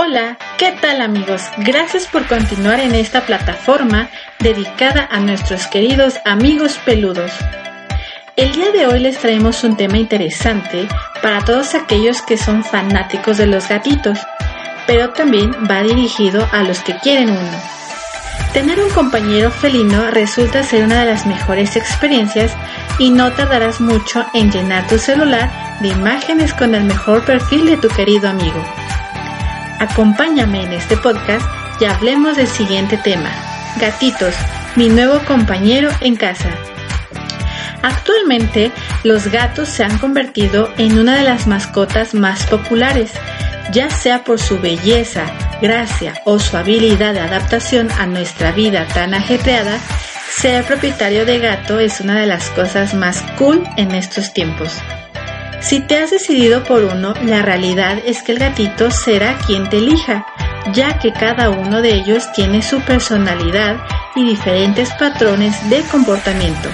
Hola, ¿qué tal amigos? Gracias por continuar en esta plataforma dedicada a nuestros queridos amigos peludos. El día de hoy les traemos un tema interesante para todos aquellos que son fanáticos de los gatitos, pero también va dirigido a los que quieren uno. Tener un compañero felino resulta ser una de las mejores experiencias y no tardarás mucho en llenar tu celular de imágenes con el mejor perfil de tu querido amigo. Acompáñame en este podcast y hablemos del siguiente tema. Gatitos, mi nuevo compañero en casa. Actualmente, los gatos se han convertido en una de las mascotas más populares, ya sea por su belleza, gracia o su habilidad de adaptación a nuestra vida tan ajetreada, ser propietario de gato es una de las cosas más cool en estos tiempos. Si te has decidido por uno, la realidad es que el gatito será quien te elija, ya que cada uno de ellos tiene su personalidad y diferentes patrones de comportamiento.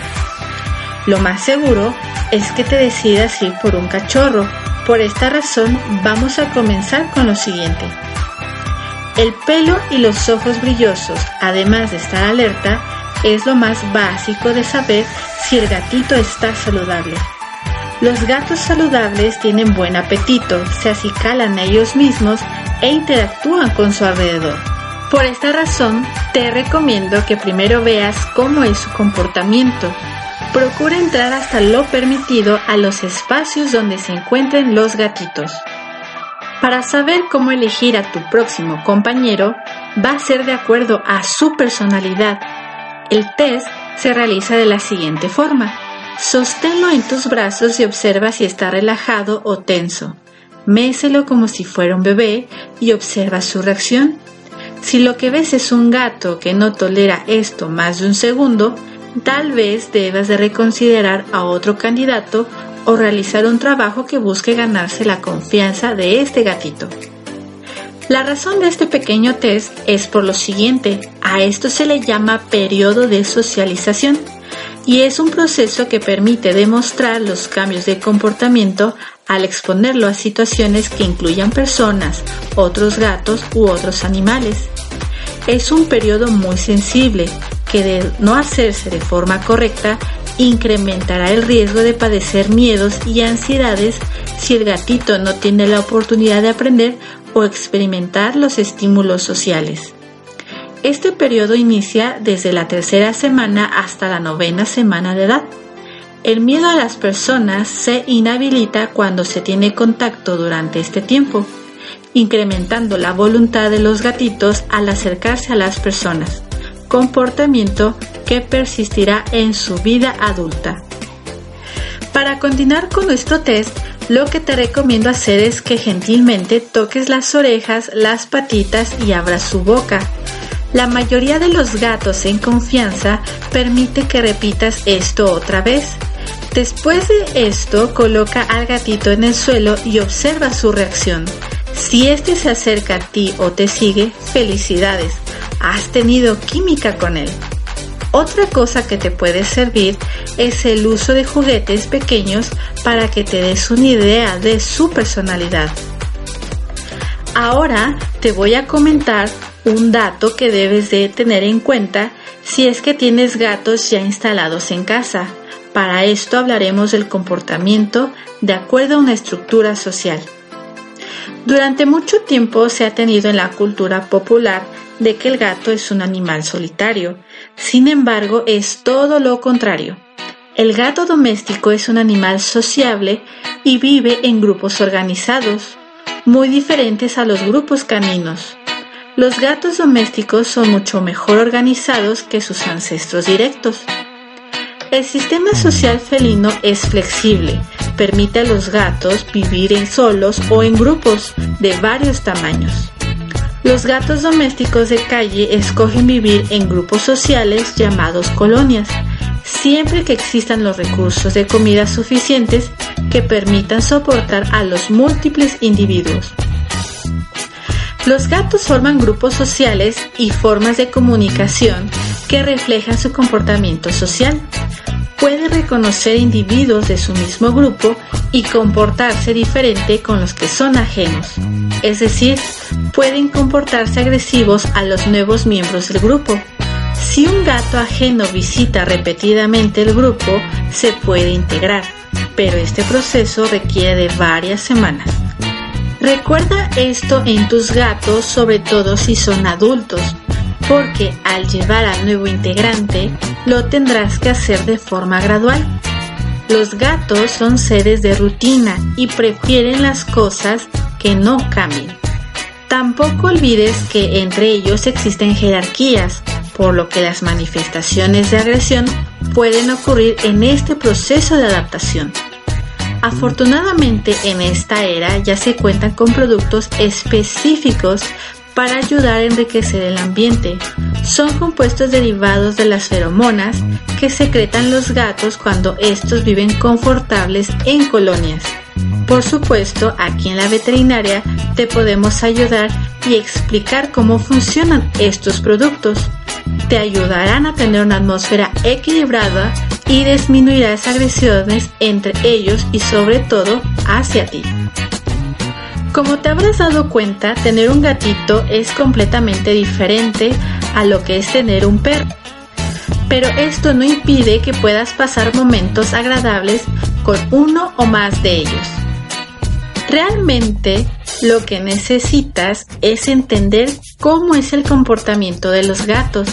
Lo más seguro es que te decidas ir por un cachorro. Por esta razón vamos a comenzar con lo siguiente. El pelo y los ojos brillosos, además de estar alerta, es lo más básico de saber si el gatito está saludable. Los gatos saludables tienen buen apetito, se acicalan a ellos mismos e interactúan con su alrededor. Por esta razón, te recomiendo que primero veas cómo es su comportamiento. Procura entrar hasta lo permitido a los espacios donde se encuentren los gatitos. Para saber cómo elegir a tu próximo compañero, va a ser de acuerdo a su personalidad. El test se realiza de la siguiente forma. Sosténlo en tus brazos y observa si está relajado o tenso. Méselo como si fuera un bebé y observa su reacción. Si lo que ves es un gato que no tolera esto más de un segundo, tal vez debas de reconsiderar a otro candidato o realizar un trabajo que busque ganarse la confianza de este gatito. La razón de este pequeño test es por lo siguiente, a esto se le llama periodo de socialización y es un proceso que permite demostrar los cambios de comportamiento al exponerlo a situaciones que incluyan personas, otros gatos u otros animales. Es un periodo muy sensible que de no hacerse de forma correcta incrementará el riesgo de padecer miedos y ansiedades si el gatito no tiene la oportunidad de aprender o experimentar los estímulos sociales. Este periodo inicia desde la tercera semana hasta la novena semana de edad. El miedo a las personas se inhabilita cuando se tiene contacto durante este tiempo, incrementando la voluntad de los gatitos al acercarse a las personas, comportamiento que persistirá en su vida adulta. Para continuar con nuestro test, lo que te recomiendo hacer es que gentilmente toques las orejas, las patitas y abras su boca. La mayoría de los gatos en confianza permite que repitas esto otra vez. Después de esto, coloca al gatito en el suelo y observa su reacción. Si éste se acerca a ti o te sigue, felicidades, has tenido química con él. Otra cosa que te puede servir es el uso de juguetes pequeños para que te des una idea de su personalidad. Ahora te voy a comentar un dato que debes de tener en cuenta si es que tienes gatos ya instalados en casa. Para esto hablaremos del comportamiento de acuerdo a una estructura social. Durante mucho tiempo se ha tenido en la cultura popular de que el gato es un animal solitario. Sin embargo, es todo lo contrario. El gato doméstico es un animal sociable y vive en grupos organizados, muy diferentes a los grupos caninos. Los gatos domésticos son mucho mejor organizados que sus ancestros directos. El sistema social felino es flexible, permite a los gatos vivir en solos o en grupos de varios tamaños. Los gatos domésticos de calle escogen vivir en grupos sociales llamados colonias, siempre que existan los recursos de comida suficientes que permitan soportar a los múltiples individuos. Los gatos forman grupos sociales y formas de comunicación que reflejan su comportamiento social. puede reconocer individuos de su mismo grupo y comportarse diferente con los que son ajenos. Es decir, pueden comportarse agresivos a los nuevos miembros del grupo. Si un gato ajeno visita repetidamente el grupo, se puede integrar, pero este proceso requiere de varias semanas. Recuerda esto en tus gatos, sobre todo si son adultos, porque al llevar al nuevo integrante lo tendrás que hacer de forma gradual. Los gatos son seres de rutina y prefieren las cosas que no cambien. Tampoco olvides que entre ellos existen jerarquías, por lo que las manifestaciones de agresión pueden ocurrir en este proceso de adaptación. Afortunadamente en esta era ya se cuentan con productos específicos para ayudar a enriquecer el ambiente. Son compuestos derivados de las feromonas que secretan los gatos cuando estos viven confortables en colonias. Por supuesto, aquí en la veterinaria te podemos ayudar y explicar cómo funcionan estos productos. Te ayudarán a tener una atmósfera equilibrada y disminuirás agresiones entre ellos y sobre todo hacia ti. Como te habrás dado cuenta, tener un gatito es completamente diferente a lo que es tener un perro. Pero esto no impide que puedas pasar momentos agradables con uno o más de ellos. Realmente lo que necesitas es entender cómo es el comportamiento de los gatos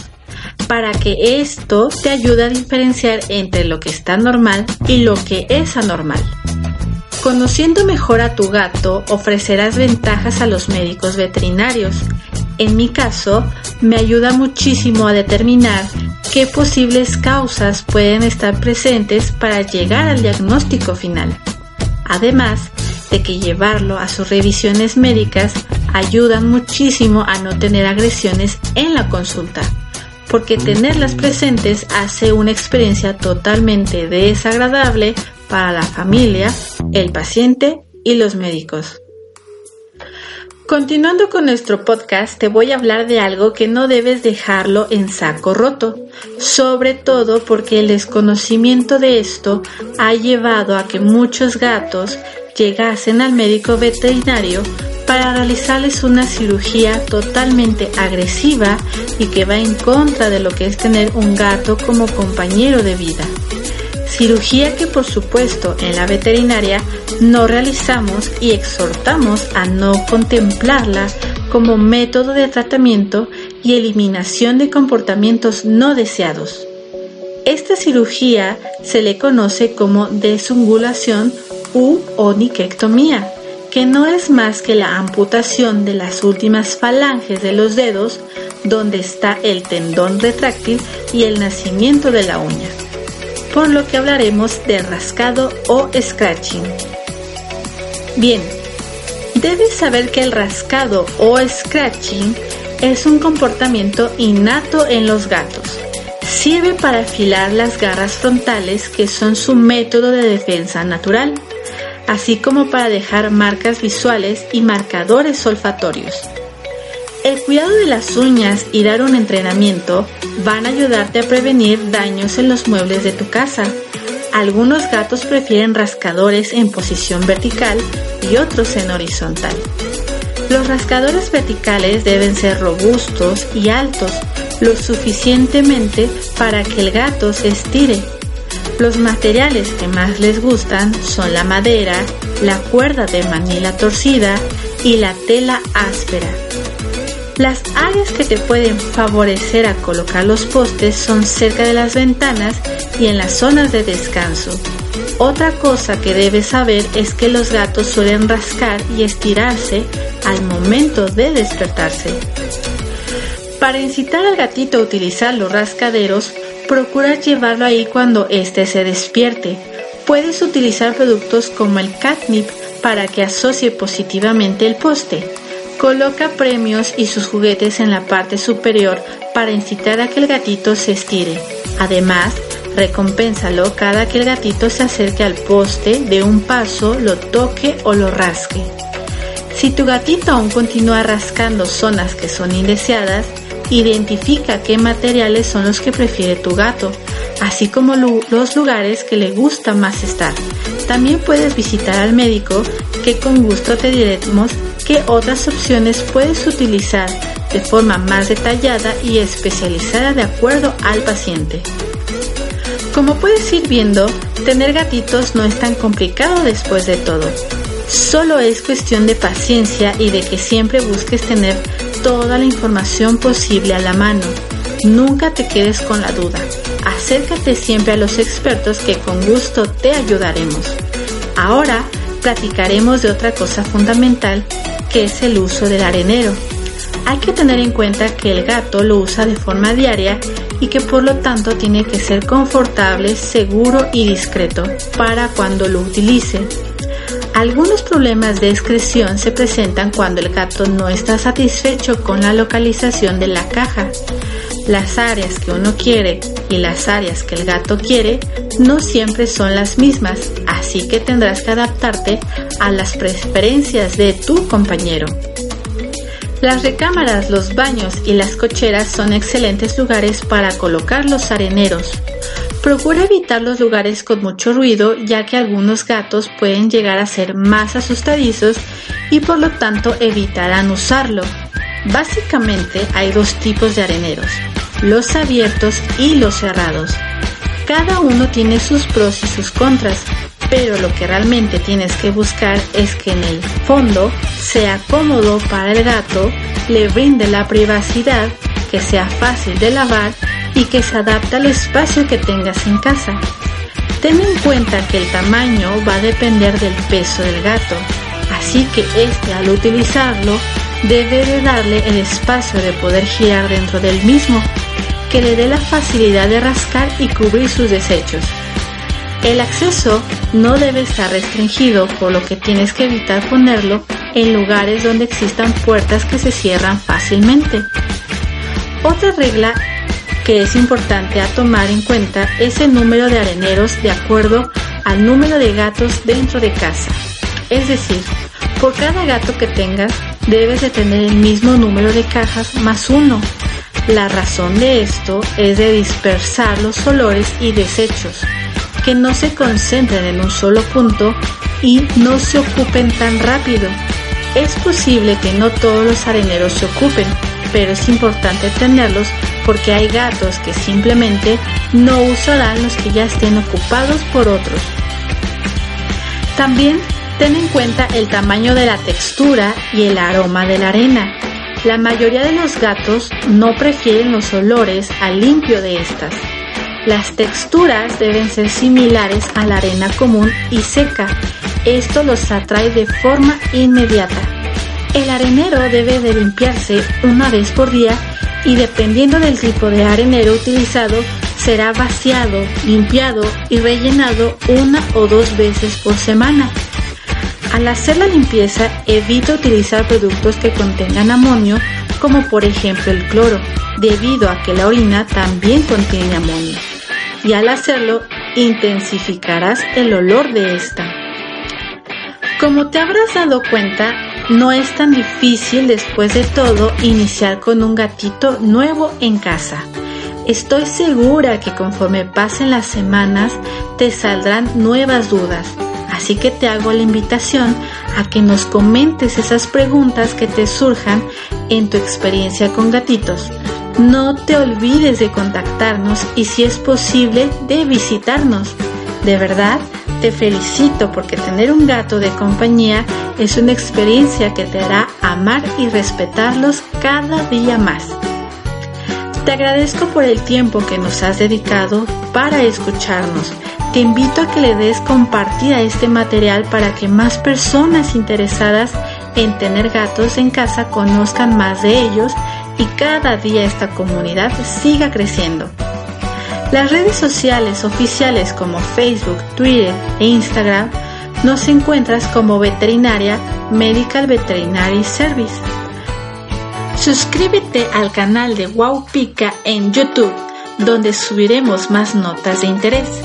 para que esto te ayude a diferenciar entre lo que está normal y lo que es anormal. Conociendo mejor a tu gato, ofrecerás ventajas a los médicos veterinarios. En mi caso, me ayuda muchísimo a determinar qué posibles causas pueden estar presentes para llegar al diagnóstico final. Además de que llevarlo a sus revisiones médicas ayudan muchísimo a no tener agresiones en la consulta, porque tenerlas presentes hace una experiencia totalmente desagradable para la familia, el paciente y los médicos. Continuando con nuestro podcast, te voy a hablar de algo que no debes dejarlo en saco roto, sobre todo porque el desconocimiento de esto ha llevado a que muchos gatos llegasen al médico veterinario para realizarles una cirugía totalmente agresiva y que va en contra de lo que es tener un gato como compañero de vida cirugía que por supuesto en la veterinaria no realizamos y exhortamos a no contemplarla como método de tratamiento y eliminación de comportamientos no deseados. Esta cirugía se le conoce como desungulación u oniquectomía, que no es más que la amputación de las últimas falanges de los dedos donde está el tendón retráctil y el nacimiento de la uña por lo que hablaremos de rascado o scratching. Bien, debes saber que el rascado o scratching es un comportamiento innato en los gatos. Sirve para afilar las garras frontales que son su método de defensa natural, así como para dejar marcas visuales y marcadores olfatorios. El cuidado de las uñas y dar un entrenamiento van a ayudarte a prevenir daños en los muebles de tu casa. Algunos gatos prefieren rascadores en posición vertical y otros en horizontal. Los rascadores verticales deben ser robustos y altos, lo suficientemente para que el gato se estire. Los materiales que más les gustan son la madera, la cuerda de manila torcida y la tela áspera. Las áreas que te pueden favorecer a colocar los postes son cerca de las ventanas y en las zonas de descanso. Otra cosa que debes saber es que los gatos suelen rascar y estirarse al momento de despertarse. Para incitar al gatito a utilizar los rascaderos, procura llevarlo ahí cuando éste se despierte. Puedes utilizar productos como el catnip para que asocie positivamente el poste. Coloca premios y sus juguetes en la parte superior para incitar a que el gatito se estire. Además, recompénsalo cada que el gatito se acerque al poste de un paso, lo toque o lo rasque. Si tu gatito aún continúa rascando zonas que son indeseadas, identifica qué materiales son los que prefiere tu gato así como los lugares que le gusta más estar. También puedes visitar al médico que con gusto te diremos qué otras opciones puedes utilizar de forma más detallada y especializada de acuerdo al paciente. Como puedes ir viendo, tener gatitos no es tan complicado después de todo. Solo es cuestión de paciencia y de que siempre busques tener toda la información posible a la mano. Nunca te quedes con la duda. Acércate siempre a los expertos que con gusto te ayudaremos. Ahora platicaremos de otra cosa fundamental que es el uso del arenero. Hay que tener en cuenta que el gato lo usa de forma diaria y que por lo tanto tiene que ser confortable, seguro y discreto para cuando lo utilice. Algunos problemas de excreción se presentan cuando el gato no está satisfecho con la localización de la caja. Las áreas que uno quiere y las áreas que el gato quiere no siempre son las mismas, así que tendrás que adaptarte a las preferencias de tu compañero. Las recámaras, los baños y las cocheras son excelentes lugares para colocar los areneros. Procura evitar los lugares con mucho ruido ya que algunos gatos pueden llegar a ser más asustadizos y por lo tanto evitarán usarlo. Básicamente hay dos tipos de areneros, los abiertos y los cerrados. Cada uno tiene sus pros y sus contras, pero lo que realmente tienes que buscar es que en el fondo sea cómodo para el gato, le brinde la privacidad, que sea fácil de lavar y que se adapte al espacio que tengas en casa. Ten en cuenta que el tamaño va a depender del peso del gato, así que este al utilizarlo debe de darle el espacio de poder girar dentro del mismo, que le dé la facilidad de rascar y cubrir sus desechos. El acceso no debe estar restringido, por lo que tienes que evitar ponerlo en lugares donde existan puertas que se cierran fácilmente. Otra regla que es importante a tomar en cuenta es número de areneros de acuerdo al número de gatos dentro de casa. Es decir, por cada gato que tengas debes de tener el mismo número de cajas más uno. La razón de esto es de dispersar los olores y desechos que no se concentren en un solo punto y no se ocupen tan rápido. Es posible que no todos los areneros se ocupen, pero es importante tenerlos porque hay gatos que simplemente no usarán los que ya estén ocupados por otros. También ten en cuenta el tamaño de la textura y el aroma de la arena. La mayoría de los gatos no prefieren los olores al limpio de estas. Las texturas deben ser similares a la arena común y seca. Esto los atrae de forma inmediata. El arenero debe de limpiarse una vez por día y dependiendo del tipo de arenero utilizado, será vaciado, limpiado y rellenado una o dos veces por semana. Al hacer la limpieza, evita utilizar productos que contengan amonio, como por ejemplo el cloro, debido a que la orina también contiene amonio y al hacerlo intensificarás el olor de esta. Como te habrás dado cuenta, no es tan difícil después de todo iniciar con un gatito nuevo en casa. Estoy segura que conforme pasen las semanas te saldrán nuevas dudas, así que te hago la invitación a que nos comentes esas preguntas que te surjan en tu experiencia con gatitos. No te olvides de contactarnos y si es posible de visitarnos. De verdad, te felicito porque tener un gato de compañía es una experiencia que te hará amar y respetarlos cada día más. Te agradezco por el tiempo que nos has dedicado para escucharnos. Te invito a que le des compartir este material para que más personas interesadas en tener gatos en casa conozcan más de ellos y cada día esta comunidad siga creciendo. Las redes sociales oficiales como Facebook, Twitter e Instagram nos encuentras como veterinaria Medical Veterinary Service. Suscríbete al canal de Wow Pica en YouTube, donde subiremos más notas de interés.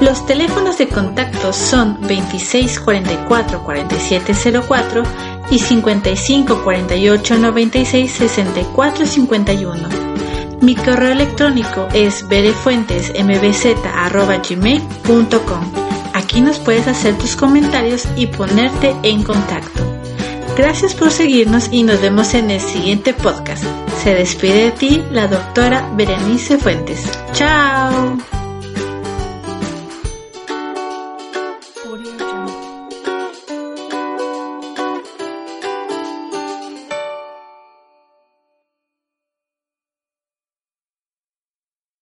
Los teléfonos de contacto son 26 44 4704 y 55 48 96 64 51. Mi correo electrónico es berefuentesmbz.gmail.com. Aquí nos puedes hacer tus comentarios y ponerte en contacto. Gracias por seguirnos y nos vemos en el siguiente podcast. Se despide de ti la doctora Berenice Fuentes. ¡Chao!